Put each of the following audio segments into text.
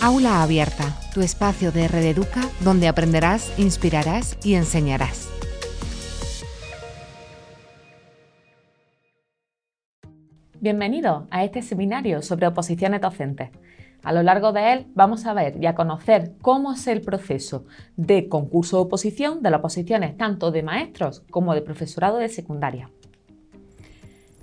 Aula Abierta, tu espacio de Red Educa donde aprenderás, inspirarás y enseñarás. Bienvenido a este seminario sobre oposiciones docentes. A lo largo de él vamos a ver y a conocer cómo es el proceso de concurso de oposición de las oposiciones tanto de maestros como de profesorado de secundaria.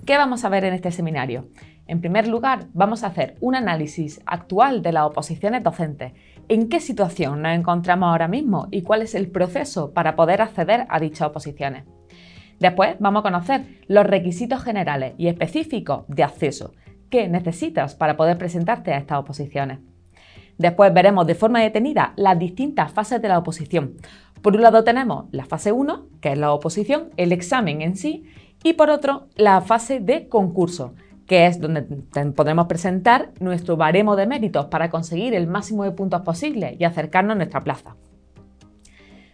¿Qué vamos a ver en este seminario? En primer lugar, vamos a hacer un análisis actual de las oposiciones docentes. ¿En qué situación nos encontramos ahora mismo y cuál es el proceso para poder acceder a dichas oposiciones? Después vamos a conocer los requisitos generales y específicos de acceso que necesitas para poder presentarte a estas oposiciones. Después veremos de forma detenida las distintas fases de la oposición. Por un lado tenemos la fase 1, que es la oposición, el examen en sí, y por otro la fase de concurso, que es donde podremos presentar nuestro baremo de méritos para conseguir el máximo de puntos posible y acercarnos a nuestra plaza.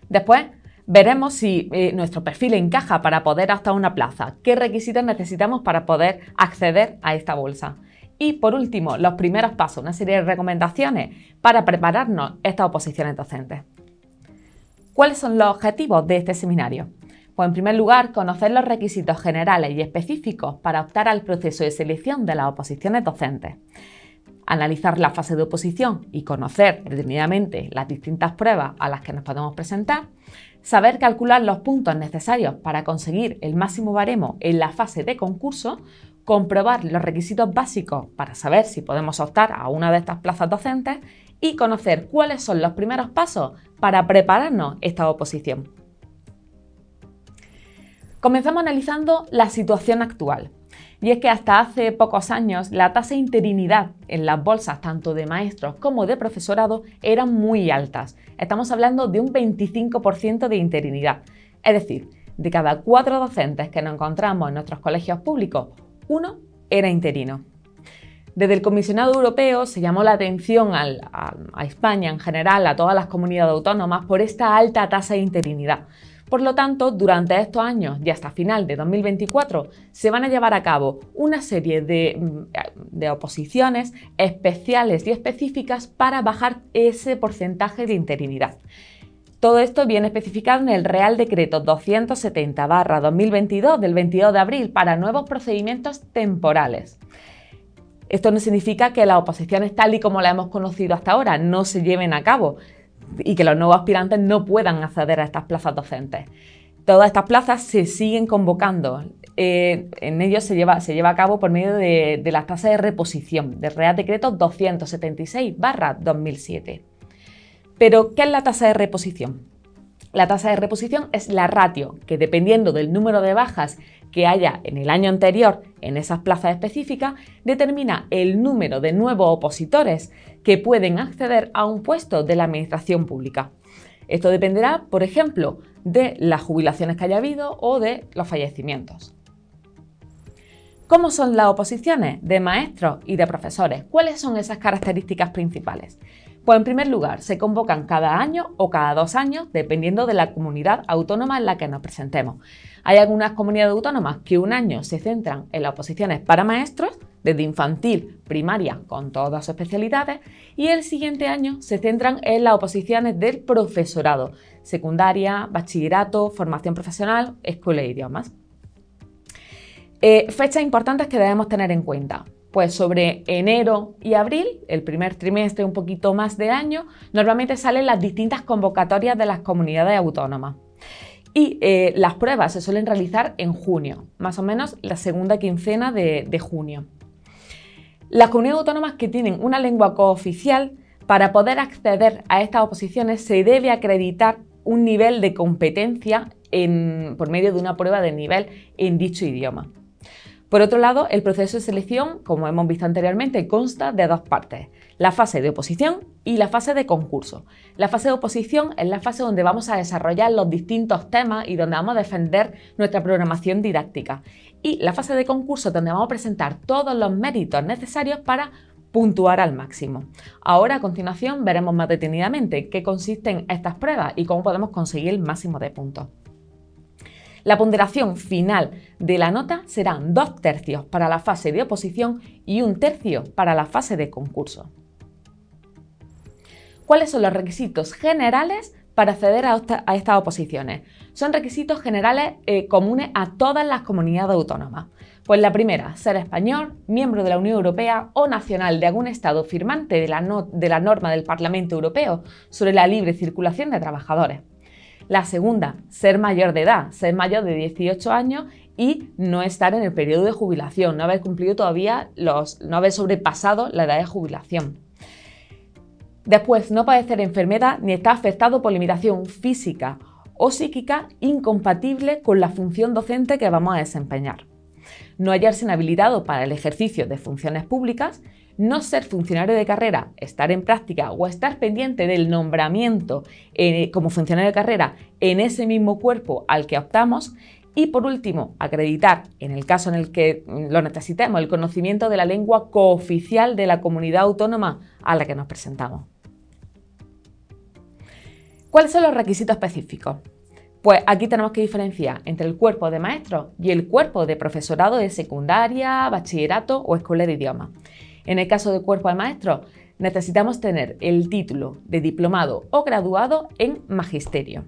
Después, veremos si eh, nuestro perfil encaja para poder optar una plaza, qué requisitos necesitamos para poder acceder a esta bolsa. Y por último, los primeros pasos, una serie de recomendaciones para prepararnos estas oposiciones docentes. ¿Cuáles son los objetivos de este seminario? Pues en primer lugar, conocer los requisitos generales y específicos para optar al proceso de selección de las oposiciones docentes. Analizar la fase de oposición y conocer detenidamente las distintas pruebas a las que nos podemos presentar. Saber calcular los puntos necesarios para conseguir el máximo baremo en la fase de concurso. Comprobar los requisitos básicos para saber si podemos optar a una de estas plazas docentes y conocer cuáles son los primeros pasos para prepararnos esta oposición. Comenzamos analizando la situación actual. Y es que hasta hace pocos años la tasa de interinidad en las bolsas tanto de maestros como de profesorado eran muy altas. Estamos hablando de un 25% de interinidad. Es decir, de cada cuatro docentes que nos encontramos en nuestros colegios públicos, uno era interino. Desde el Comisionado Europeo se llamó la atención a, España en general, a todas las comunidades autónomas, por esta alta tasa de interinidad. Por lo tanto, durante estos años y hasta final de 2024 se van a llevar a cabo una serie mm, de, oposiciones especiales y específicas para bajar ese porcentaje de interinidad. Todo esto viene especificado en el Real Decreto 270-2022 del 22 de abril para nuevos procedimientos temporales. Esto no significa que las oposiciones tal y como las hemos conocido hasta ahora no se lleven a cabo, y que los nuevos aspirantes no puedan acceder a estas plazas docentes. Todas estas plazas se siguen convocando. Eh, en ellos se lleva, se lleva a cabo por medio de, de las tasas de reposición del Real Decreto 276-2007. Pero, ¿qué es la tasa de reposición? La tasa de reposición es la ratio que, dependiendo del número de bajas que haya en el año anterior en esas plazas específicas, determina el número de nuevos opositores que pueden acceder a un puesto de la administración pública. Esto dependerá, por ejemplo, de las jubilaciones que haya habido o de los fallecimientos. ¿Cómo son las oposiciones de maestros y de profesores? ¿Cuáles son esas características principales? Pues en primer lugar, se convocan cada año o cada dos años, dependiendo de la comunidad autónoma en la que nos presentemos. Hay algunas comunidades autónomas que un año se centran en las oposiciones para maestros, desde infantil, primaria, con todas sus especialidades, y el siguiente año se centran en las oposiciones del profesorado, secundaria, bachillerato, formación profesional, escuela de idiomas. Eh, fechas importantes que debemos tener en cuenta. Pues sobre enero y abril, el primer trimestre, un poquito más de año, normalmente salen las distintas convocatorias de las comunidades autónomas. Y eh, las pruebas se suelen realizar en junio, más o menos la segunda quincena de, de junio. Las comunidades autónomas que tienen una lengua cooficial, para poder acceder a estas oposiciones se debe acreditar un nivel de competencia en, por medio de una prueba de nivel en dicho idioma. Por otro lado, el proceso de selección, como hemos visto anteriormente, consta de dos partes, la fase de oposición y la fase de concurso. La fase de oposición es la fase donde vamos a desarrollar los distintos temas y donde vamos a defender nuestra programación didáctica. Y la fase de concurso donde vamos a presentar todos los méritos necesarios para puntuar al máximo. Ahora a continuación veremos más detenidamente qué consisten estas pruebas y cómo podemos conseguir el máximo de puntos. La ponderación final de la nota serán dos tercios para la fase de oposición y un tercio para la fase de concurso. ¿Cuáles son los requisitos generales para acceder a, estas oposiciones? Son requisitos generales eh, comunes a todas las comunidades autónomas. Pues la primera, ser español, miembro de la Unión Europea o nacional de algún Estado firmante de la, de la norma del Parlamento Europeo sobre la libre circulación de trabajadores. La segunda, ser mayor de edad, ser mayor de 18 años y no estar en el periodo de jubilación, no haber cumplido todavía los, no haber sobrepasado la edad de jubilación. Después, no padecer enfermedad ni estar afectado por limitación física o psíquica incompatible con la función docente que vamos a desempeñar. No hallarse inhabilitado para el ejercicio de funciones públicas, no ser funcionario de carrera, estar en práctica o estar pendiente del nombramiento eh, como funcionario de carrera en ese mismo cuerpo al que optamos y por último, acreditar, en el caso en el que lo necesitemos, el conocimiento de la lengua cooficial de la comunidad autónoma a la que nos presentamos. ¿Cuáles son los requisitos específicos? Pues aquí tenemos que diferenciar entre el cuerpo de maestros y el cuerpo de profesorado de secundaria, bachillerato o escuela de idiomas. En el caso del cuerpo de maestros, necesitamos tener el título de diplomado o graduado en magisterio.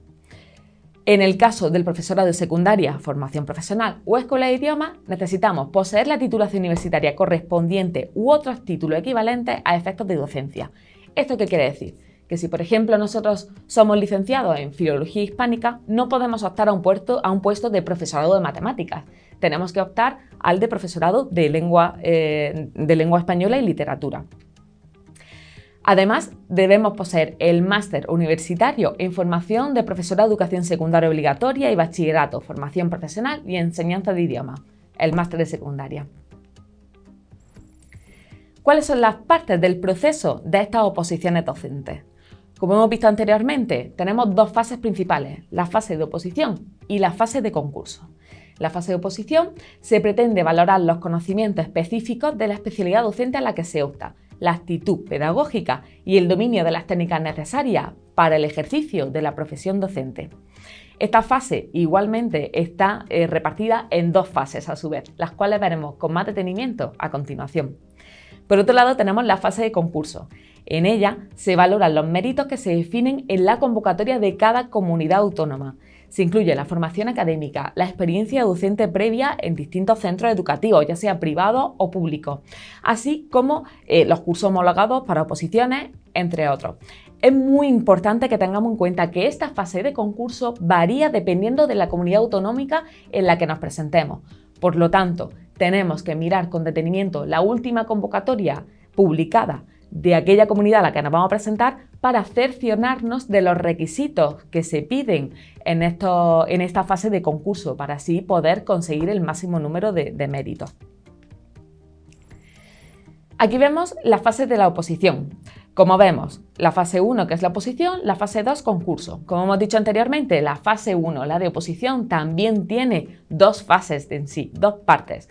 En el caso del profesorado de secundaria, formación profesional o escuela de idiomas, necesitamos poseer la titulación universitaria correspondiente u otros títulos equivalentes a efectos de docencia. ¿Esto qué quiere decir? que si por ejemplo nosotros somos licenciados en filología hispánica, no podemos optar a un, a un puesto de profesorado de matemáticas. Tenemos que optar al de profesorado de lengua, eh, de lengua española y literatura. Además, debemos poseer el máster universitario en formación de profesorado de educación secundaria obligatoria y bachillerato, formación profesional y enseñanza de idioma, el máster de secundaria. ¿Cuáles son las partes del proceso de estas oposiciones docentes? Como hemos visto anteriormente, tenemos dos fases principales, la fase de oposición y la fase de concurso. La fase de oposición se pretende valorar los conocimientos específicos de la especialidad docente a la que se opta, la actitud pedagógica y el dominio de las técnicas necesarias para el ejercicio de la profesión docente. Esta fase igualmente está eh, repartida en dos fases a su vez, las cuales veremos con más detenimiento a continuación. Por otro lado tenemos la fase de concurso. En ella se valoran los méritos que se definen en la convocatoria de cada comunidad autónoma. Se incluye la formación académica, la experiencia docente previa en distintos centros educativos, ya sea privados o públicos, así como eh, los cursos homologados para oposiciones, entre otros. Es muy importante que tengamos en cuenta que esta fase de concurso varía dependiendo de la comunidad autonómica en la que nos presentemos. Por lo tanto, tenemos que mirar con detenimiento la última convocatoria publicada de aquella comunidad a la que nos vamos a presentar para cerciorarnos de los requisitos que se piden en, en esta fase de concurso para así poder conseguir el máximo número de, méritos. Aquí vemos la fase de la oposición. Como vemos, la fase 1, que es la oposición, la fase 2, concurso. Como hemos dicho anteriormente, la fase 1, la de oposición, también tiene dos fases en sí, dos partes.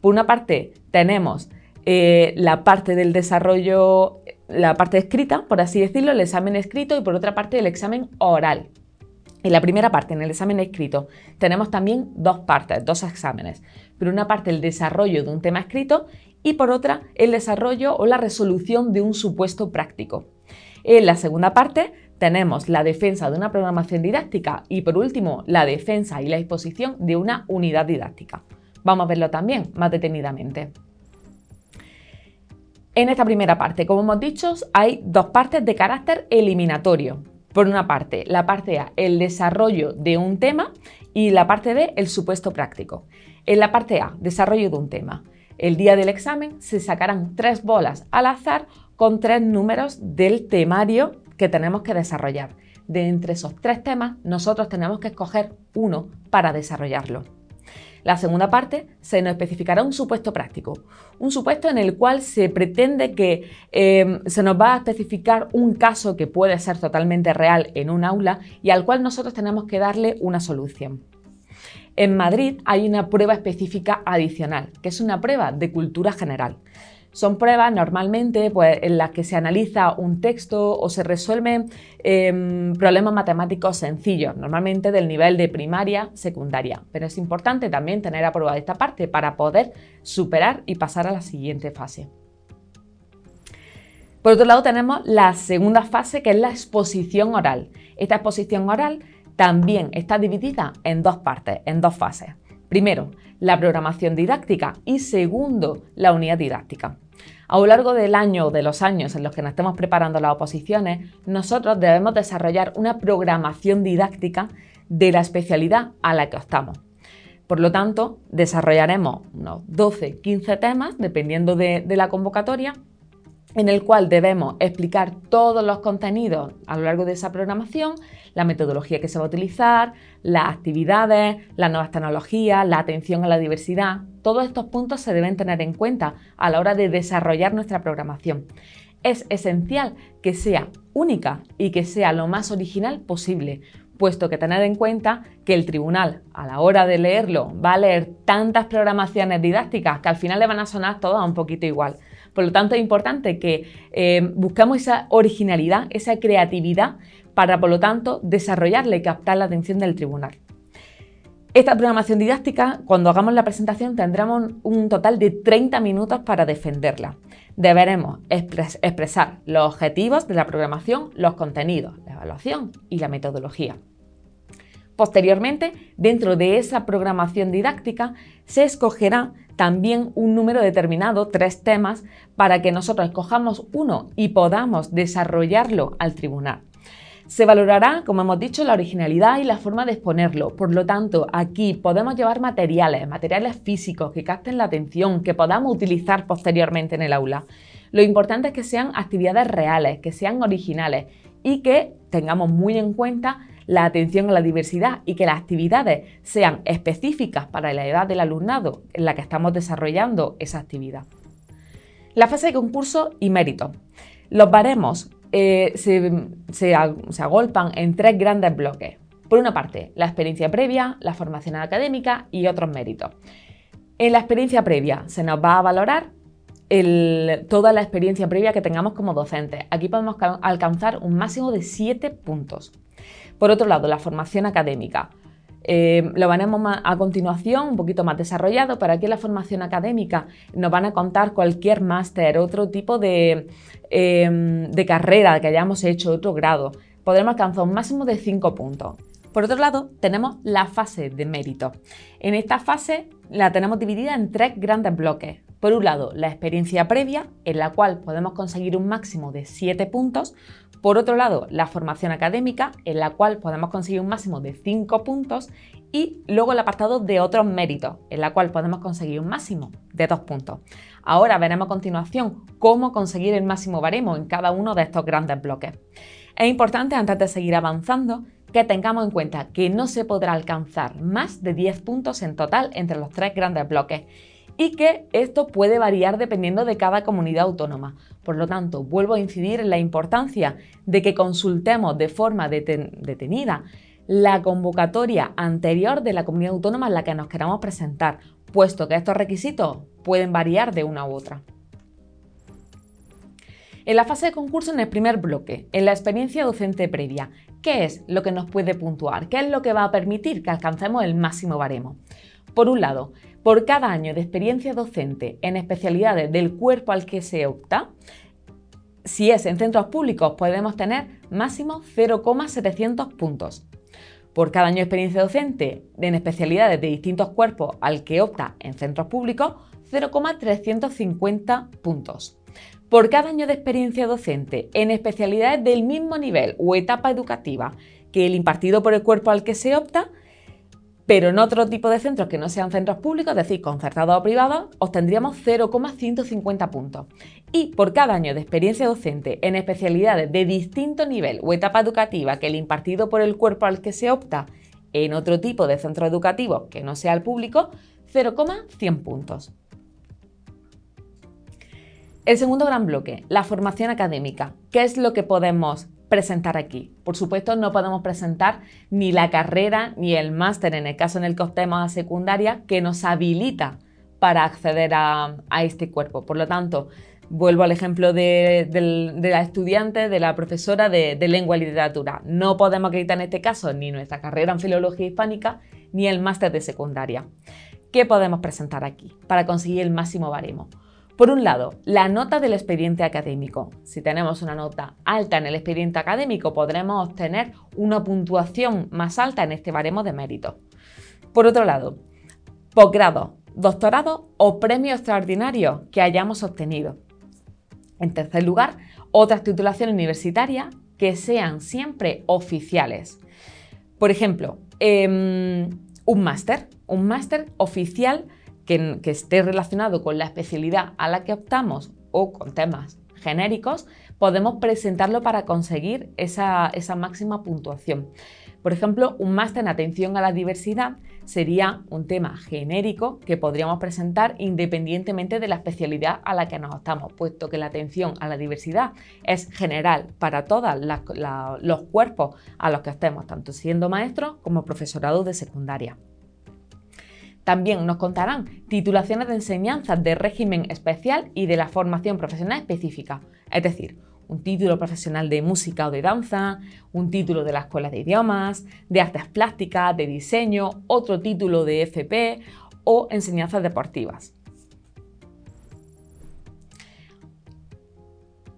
Por una parte, tenemos eh, la parte del desarrollo, la parte escrita, por así decirlo, el examen escrito y por otra parte el examen oral. En la primera parte, en el examen escrito, tenemos también dos partes, dos exámenes. Por una parte, el desarrollo de un tema escrito y por otra, el desarrollo o la resolución de un supuesto práctico. En la segunda parte, tenemos la defensa de una programación didáctica y por último, la defensa y la exposición de una unidad didáctica. Vamos a verlo también más detenidamente. En esta primera parte, como hemos dicho, hay dos partes de carácter eliminatorio. Por una parte, la parte A, el desarrollo de un tema y la parte B, el supuesto práctico. En la parte A, desarrollo de un tema. El día del examen se sacarán tres bolas al azar con tres números del temario que tenemos que desarrollar. De entre esos tres temas, nosotros tenemos que escoger uno para desarrollarlo. La segunda parte se nos especificará un supuesto práctico, un supuesto en el cual se pretende que em, se nos va a especificar un caso que puede ser totalmente real en un aula y al cual nosotros tenemos que darle una solución. En Madrid hay una prueba específica adicional, que es una prueba de cultura general. Son pruebas normalmente pues, en las que se analiza un texto o se resuelven em, problemas matemáticos sencillos, normalmente del nivel de primaria, secundaria. Pero es importante también tener aprobada esta parte para poder superar y pasar a la siguiente fase. Por otro lado, tenemos la segunda fase, que es la exposición oral. Esta exposición oral también está dividida en dos partes, en dos fases. Primero, la programación didáctica y segundo, la unidad didáctica. A lo largo del año o de los años en los que nos estemos preparando las oposiciones, nosotros debemos desarrollar una programación didáctica de la especialidad a la que optamos. Por lo tanto, desarrollaremos unos 12-15 temas, dependiendo de, la convocatoria, en el cual debemos explicar todos los contenidos a lo largo de esa programación, la metodología que se va a utilizar, las actividades, las nuevas tecnologías, la atención a la diversidad. Todos estos puntos se deben tener en cuenta a la hora de desarrollar nuestra programación. Es esencial que sea única y que sea lo más original posible, puesto que tener en cuenta que el tribunal a la hora de leerlo va a leer tantas programaciones didácticas que al final le van a sonar todas un poquito igual. Por lo tanto, es importante que eh, buscamos esa originalidad, esa creatividad para, por lo tanto, desarrollarle y captar la atención del tribunal. Esta programación didáctica, cuando hagamos la presentación, tendremos un total de 30 minutos para defenderla. Deberemos expresar los objetivos de la programación, los contenidos, la evaluación y la metodología. Posteriormente, dentro de esa programación didáctica, se escogerá también un número determinado, tres temas, para que nosotros escojamos uno y podamos desarrollarlo al tribunal. Se valorará, como hemos dicho, la originalidad y la forma de exponerlo. Por lo tanto, aquí podemos llevar materiales, materiales físicos que capten la atención, que podamos utilizar posteriormente en el aula. Lo importante es que sean actividades reales, que sean originales y que tengamos muy en cuenta la atención a la diversidad y que las actividades sean específicas para la edad del alumnado en la que estamos desarrollando esa actividad. La fase de concurso y mérito. Los baremos eh, se, agolpan en tres grandes bloques. Por una parte, la experiencia previa, la formación académica y otros méritos. En la experiencia previa se nos va a valorar toda la experiencia previa que tengamos como docentes. Aquí podemos alcanzar un máximo de 7 puntos. Por otro lado, la formación académica. Eh, lo veremos a continuación, un poquito más desarrollado, pero aquí en la formación académica nos van a contar cualquier máster, otro tipo de, em, de carrera que hayamos hecho, otro grado. Podremos alcanzar un máximo de 5 puntos. Por otro lado, tenemos la fase de mérito. En esta fase la tenemos dividida en tres grandes bloques. Por un lado, la experiencia previa, en la cual podemos conseguir un máximo de 7 puntos. Por otro lado, la formación académica, en la cual podemos conseguir un máximo de 5 puntos. Y luego el apartado de otros méritos, en la cual podemos conseguir un máximo de 2 puntos. Ahora veremos a continuación cómo conseguir el máximo baremo en cada uno de estos grandes bloques. Es importante, antes de seguir avanzando, que tengamos en cuenta que no se podrá alcanzar más de 10 puntos en total entre los tres grandes bloques y que esto puede variar dependiendo de cada comunidad autónoma. Por lo tanto, vuelvo a incidir en la importancia de que consultemos de forma detenida la convocatoria anterior de la comunidad autónoma en la que nos queramos presentar, puesto que estos requisitos pueden variar de una u otra. En la fase de concurso, en el primer bloque, en la experiencia docente previa, ¿qué es lo que nos puede puntuar? ¿Qué es lo que va a permitir que alcancemos el máximo baremo? Por un lado, por cada año de experiencia docente en especialidades del cuerpo al que se opta, si es en centros públicos podemos tener máximo 0,700 puntos. Por cada año de experiencia docente en especialidades de distintos cuerpos al que opta en centros públicos, 0,350 puntos. Por cada año de experiencia docente en especialidades del mismo nivel o etapa educativa que el impartido por el cuerpo al que se opta, pero en otro tipo de centros que no sean centros públicos, es decir, concertados o privados, obtendríamos 0,150 puntos. Y por cada año de experiencia docente en especialidades de distinto nivel o etapa educativa que el impartido por el cuerpo al que se opta en otro tipo de centro educativo que no sea el público, 0,100 puntos. El segundo gran bloque, la formación académica. ¿Qué es lo que podemos presentar aquí. Por supuesto, no podemos presentar ni la carrera ni el máster en el caso en el que optemos a secundaria que nos habilita para acceder a, este cuerpo. Por lo tanto, vuelvo al ejemplo de, la estudiante, de la profesora de, de, lengua y literatura. No podemos acreditar en este caso ni nuestra carrera en filología hispánica ni el máster de secundaria. ¿Qué podemos presentar aquí para conseguir el máximo baremo? Por un lado, la nota del expediente académico. Si tenemos una nota alta en el expediente académico, podremos obtener una puntuación más alta en este baremo de mérito. Por otro lado, posgrado, doctorado o premio extraordinario que hayamos obtenido. En tercer lugar, otras titulaciones universitarias que sean siempre oficiales. Por ejemplo, em, un máster, un máster oficial que, esté relacionado con la especialidad a la que optamos o con temas genéricos, podemos presentarlo para conseguir esa, esa máxima puntuación. Por ejemplo, un máster en atención a la diversidad sería un tema genérico que podríamos presentar independientemente de la especialidad a la que nos optamos, puesto que la atención a la diversidad es general para todos los cuerpos a los que estemos, tanto siendo maestros como profesorado de secundaria. También nos contarán titulaciones de enseñanza de régimen especial y de la formación profesional específica, es decir, un título profesional de música o de danza, un título de la escuela de idiomas, de artes plásticas, de diseño, otro título de FP o enseñanzas deportivas.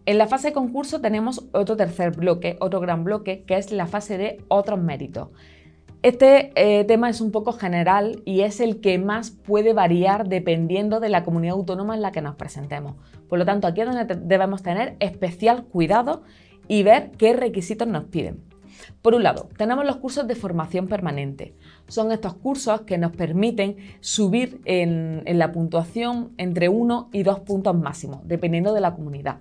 En la fase de concurso tenemos otro tercer bloque, otro gran bloque, que es la fase de otros méritos. Este eh, tema es un poco general y es el que más puede variar dependiendo de la comunidad autónoma en la que nos presentemos. Por lo tanto, aquí es donde debemos tener especial cuidado y ver qué requisitos nos piden. Por un lado, tenemos los cursos de formación permanente. Son estos cursos que nos permiten subir en, la puntuación entre 1 y 2 puntos máximos, dependiendo de la comunidad.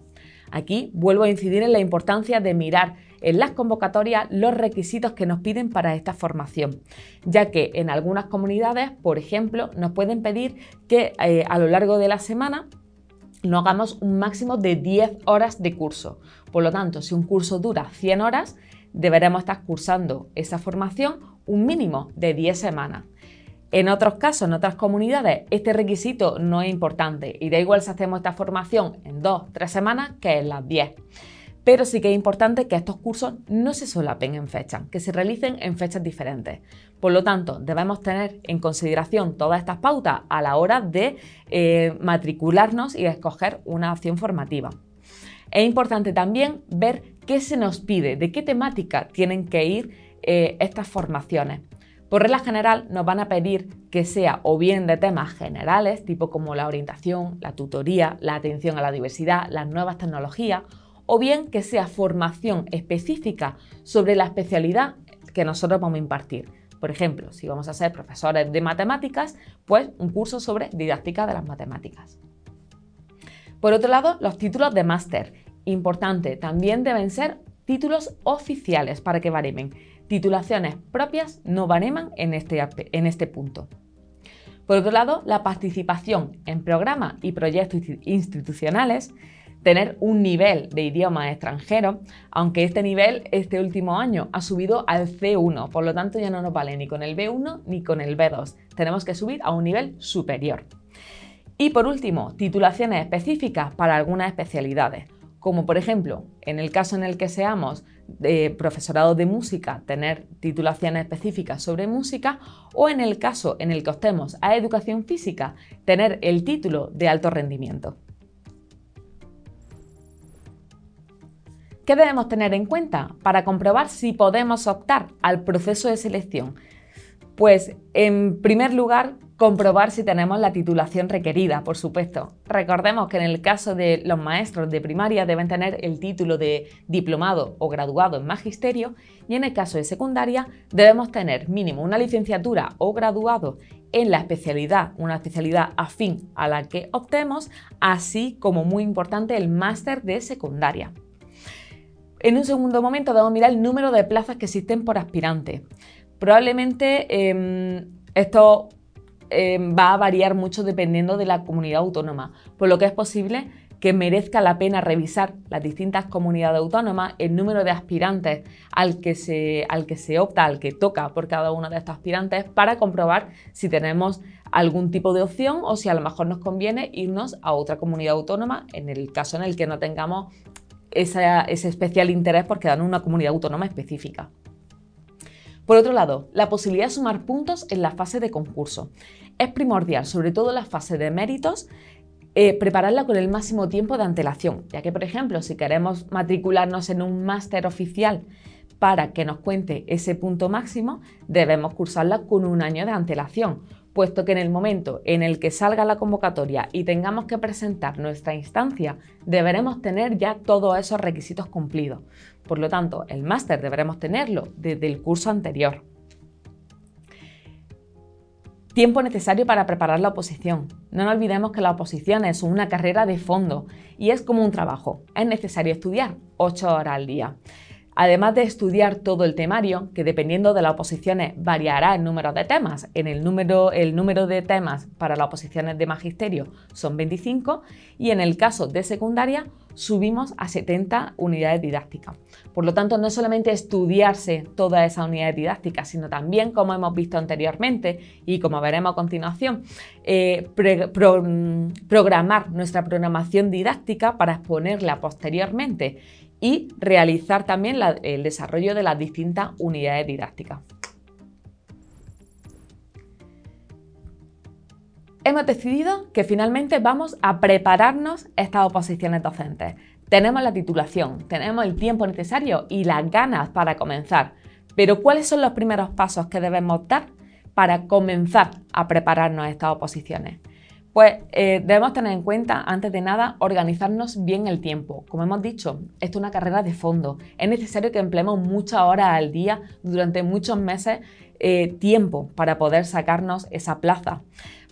Aquí vuelvo a incidir en la importancia de mirar en las convocatorias los requisitos que nos piden para esta formación, ya que en algunas comunidades, por ejemplo, nos pueden pedir que eh, a lo largo de la semana no hagamos un máximo de 10 horas de curso. Por lo tanto, si un curso dura 100 horas, deberemos estar cursando esa formación un mínimo de 10 semanas. En otros casos, en otras comunidades, este requisito no es importante y da igual si hacemos esta formación en 2-3 semanas que en las 10 pero sí que es importante que estos cursos no se solapen en fechas, que se realicen en fechas diferentes. Por lo tanto, debemos tener en consideración todas estas pautas a la hora de eh, matricularnos y escoger una opción formativa. Es importante también ver qué se nos pide, de qué temática tienen que ir eh, estas formaciones. Por regla general nos van a pedir que sea o bien de temas generales, tipo como la orientación, la tutoría, la atención a la diversidad, las nuevas tecnologías, o bien que sea formación específica sobre la especialidad que nosotros vamos a impartir. Por ejemplo, si vamos a ser profesores de matemáticas, pues un curso sobre didáctica de las matemáticas. Por otro lado, los títulos de máster. Importante, también deben ser títulos oficiales para que baremen. Titulaciones propias no bareman en este, en este punto. Por otro lado, la participación en programas y proyectos institucionales tener un nivel de idioma extranjero, aunque este nivel este último año ha subido al C1, por lo tanto ya no nos vale ni con el B1 ni con el B2, tenemos que subir a un nivel superior. Y por último, titulaciones específicas para algunas especialidades, como por ejemplo, en el caso en el que seamos de profesorado de música, tener titulaciones específicas sobre música, o en el caso en el que optemos a educación física, tener el título de alto rendimiento. ¿Qué debemos tener en cuenta para comprobar si podemos optar al proceso de selección? Pues, en primer lugar, comprobar si tenemos la titulación requerida, por supuesto. Recordemos que en el caso de los maestros de primaria deben tener el título de diplomado o graduado en magisterio y en el caso de secundaria debemos tener mínimo una licenciatura o graduado en la especialidad, una especialidad afín a la que optemos, así como muy importante el máster de secundaria. En un segundo momento debemos mirar el número de plazas que existen por aspirante. Probablemente em, esto em, va a variar mucho dependiendo de la comunidad autónoma, por lo que es posible que merezca la pena revisar las distintas comunidades autónomas, el número de aspirantes al que, se, al que se opta, al que toca por cada uno de estos aspirantes, para comprobar si tenemos algún tipo de opción o si a lo mejor nos conviene irnos a otra comunidad autónoma en el caso en el que no tengamos ese especial interés porque dan una comunidad autónoma específica. Por otro lado, la posibilidad de sumar puntos en la fase de concurso. Es primordial, sobre todo en la fase de méritos, eh, prepararla con el máximo tiempo de antelación, ya que, por ejemplo, si queremos matricularnos en un máster oficial para que nos cuente ese punto máximo, debemos cursarla con un año de antelación, puesto que en el momento en el que salga la convocatoria y tengamos que presentar nuestra instancia, deberemos tener ya todos esos requisitos cumplidos. Por lo tanto, el máster deberemos tenerlo desde el curso anterior. Tiempo necesario para preparar la oposición. No nos olvidemos que la oposición es una carrera de fondo y es como un trabajo. Es necesario estudiar 8 horas al día. Además de estudiar todo el temario, que dependiendo de las oposiciones variará el número de temas, en el número, el número de temas para las oposiciones de magisterio son 25 y en el caso de secundaria subimos a 70 unidades didácticas. Por lo tanto, no solamente estudiarse todas esas unidades didácticas, sino también, como hemos visto anteriormente y como veremos a continuación, eh, programar nuestra programación didáctica para exponerla posteriormente y realizar también el desarrollo de las distintas unidades didácticas. Hemos decidido que finalmente vamos a prepararnos estas oposiciones docentes. Tenemos la titulación, tenemos el tiempo necesario y las ganas para comenzar. Pero ¿cuáles son los primeros pasos que debemos dar para comenzar a prepararnos estas oposiciones? Pues eh, debemos tener en cuenta, antes de nada, organizarnos bien el tiempo. Como hemos dicho, esto es una carrera de fondo. Es necesario que empleemos muchas horas al día durante muchos meses eh, tiempo para poder sacarnos esa plaza.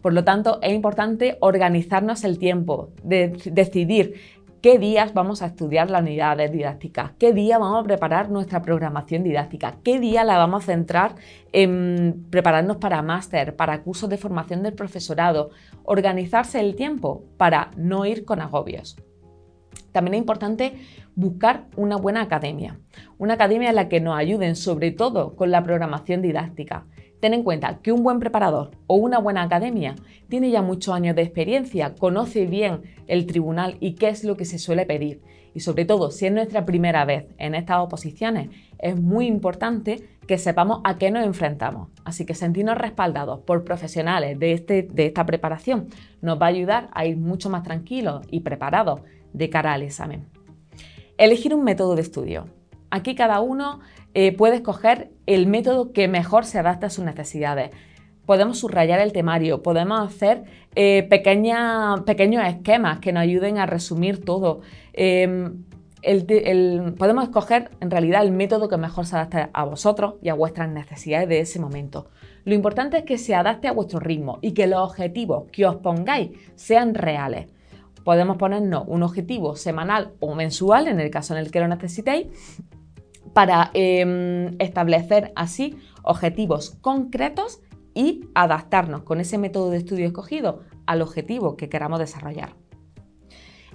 Por lo tanto, es importante organizarnos el tiempo, de decidir qué días vamos a estudiar la unidad didáctica, qué día vamos a preparar nuestra programación didáctica, qué día la vamos a centrar en prepararnos para máster, para cursos de formación del profesorado, organizarse el tiempo para no ir con agobios. También es importante buscar una buena academia, una academia en la que nos ayuden sobre todo con la programación didáctica, Ten en cuenta que un buen preparador o una buena academia tiene ya muchos años de experiencia, conoce bien el tribunal y qué es lo que se suele pedir. Y sobre todo, si es nuestra primera vez en estas oposiciones, es muy importante que sepamos a qué nos enfrentamos. Así que sentirnos respaldados por profesionales de, este, de esta preparación nos va a ayudar a ir mucho más tranquilos y preparados de cara al examen. Elegir un método de estudio. Aquí cada uno eh, puede escoger el método que mejor se adapte a sus necesidades. Podemos subrayar el temario, podemos hacer eh, pequeños esquemas que nos ayuden a resumir todo. Em, podemos escoger en realidad el método que mejor se adapte a vosotros y a vuestras necesidades de ese momento. Lo importante es que se adapte a vuestro ritmo y que los objetivos que os pongáis sean reales. Podemos ponernos un objetivo semanal o mensual en el caso en el que lo necesitéis para em, establecer así objetivos concretos y adaptarnos con ese método de estudio escogido al objetivo que queramos desarrollar.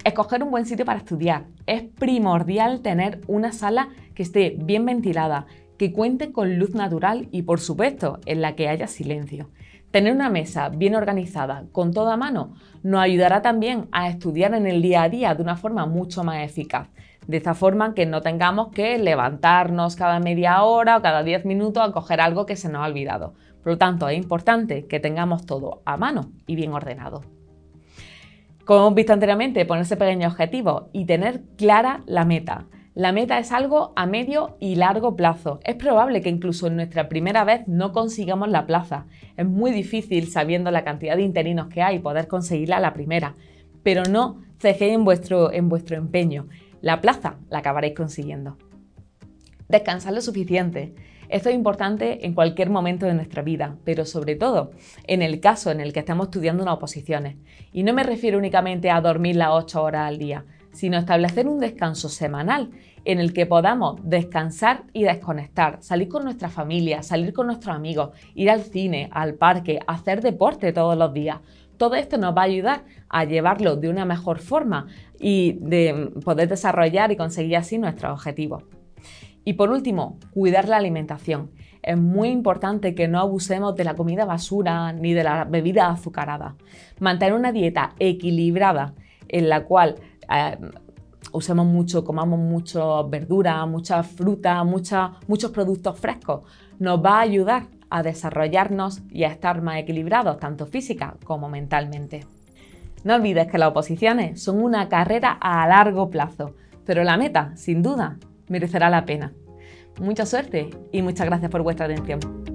Escoger un buen sitio para estudiar. Es primordial tener una sala que esté bien ventilada, que cuente con luz natural y por supuesto en la que haya silencio. Tener una mesa bien organizada, con toda mano, nos ayudará también a estudiar en el día a día de una forma mucho más eficaz, de esta forma que no tengamos que levantarnos cada media hora o cada 10 minutos a coger algo que se nos ha olvidado. Por lo tanto, es importante que tengamos todo a mano y bien ordenado. Como hemos visto anteriormente, ponerse pequeños objetivos y tener clara la meta. La meta es algo a medio y largo plazo. Es probable que incluso en nuestra primera vez no consigamos la plaza. Es muy difícil, sabiendo la cantidad de interinos que hay, poder conseguirla a la primera. Pero no cejéis en vuestro, en vuestro empeño. La plaza la acabaréis consiguiendo. Descansar lo suficiente. Esto es importante en cualquier momento de nuestra vida, pero sobre todo en el caso en el que estamos estudiando unas oposiciones. Y no me refiero únicamente a dormir las 8 horas al día, sino establecer un descanso semanal en el que podamos descansar y desconectar, salir con nuestra familia, salir con nuestros amigos, ir al cine, al parque, hacer deporte todos los días. Todo esto nos va a ayudar a llevarlo de una mejor forma y de poder desarrollar y conseguir así nuestros objetivos. Y por último, cuidar la alimentación. Es muy importante que no abusemos de la comida basura ni de la bebida azucarada. Mantener una dieta equilibrada en la cual eh, usemos mucho, comamos mucho verdura, mucha fruta, muchos productos frescos, nos va a ayudar a desarrollarnos y a estar más equilibrados, tanto física como mentalmente. No olvides que las oposiciones son una carrera a largo plazo, pero la meta, sin duda, merecerá la pena. Mucha suerte y muchas gracias por vuestra atención.